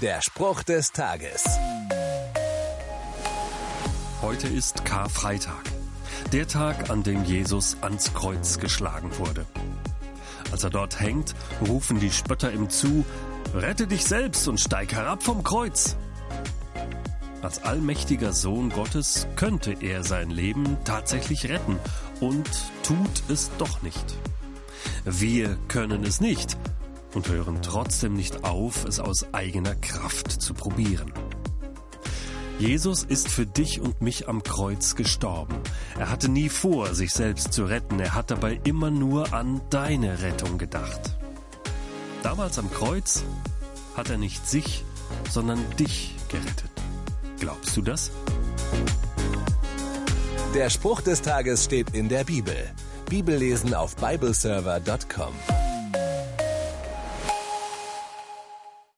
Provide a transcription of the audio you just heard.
Der Spruch des Tages. Heute ist Karfreitag, der Tag, an dem Jesus ans Kreuz geschlagen wurde. Als er dort hängt, rufen die Spötter ihm zu, Rette dich selbst und steig herab vom Kreuz. Als allmächtiger Sohn Gottes könnte er sein Leben tatsächlich retten und tut es doch nicht. Wir können es nicht und hören trotzdem nicht auf, es aus eigener Kraft zu probieren. Jesus ist für dich und mich am Kreuz gestorben. Er hatte nie vor, sich selbst zu retten, er hat dabei immer nur an deine Rettung gedacht. Damals am Kreuz hat er nicht sich, sondern dich gerettet. Glaubst du das? Der Spruch des Tages steht in der Bibel. Bibellesen auf bibleserver.com.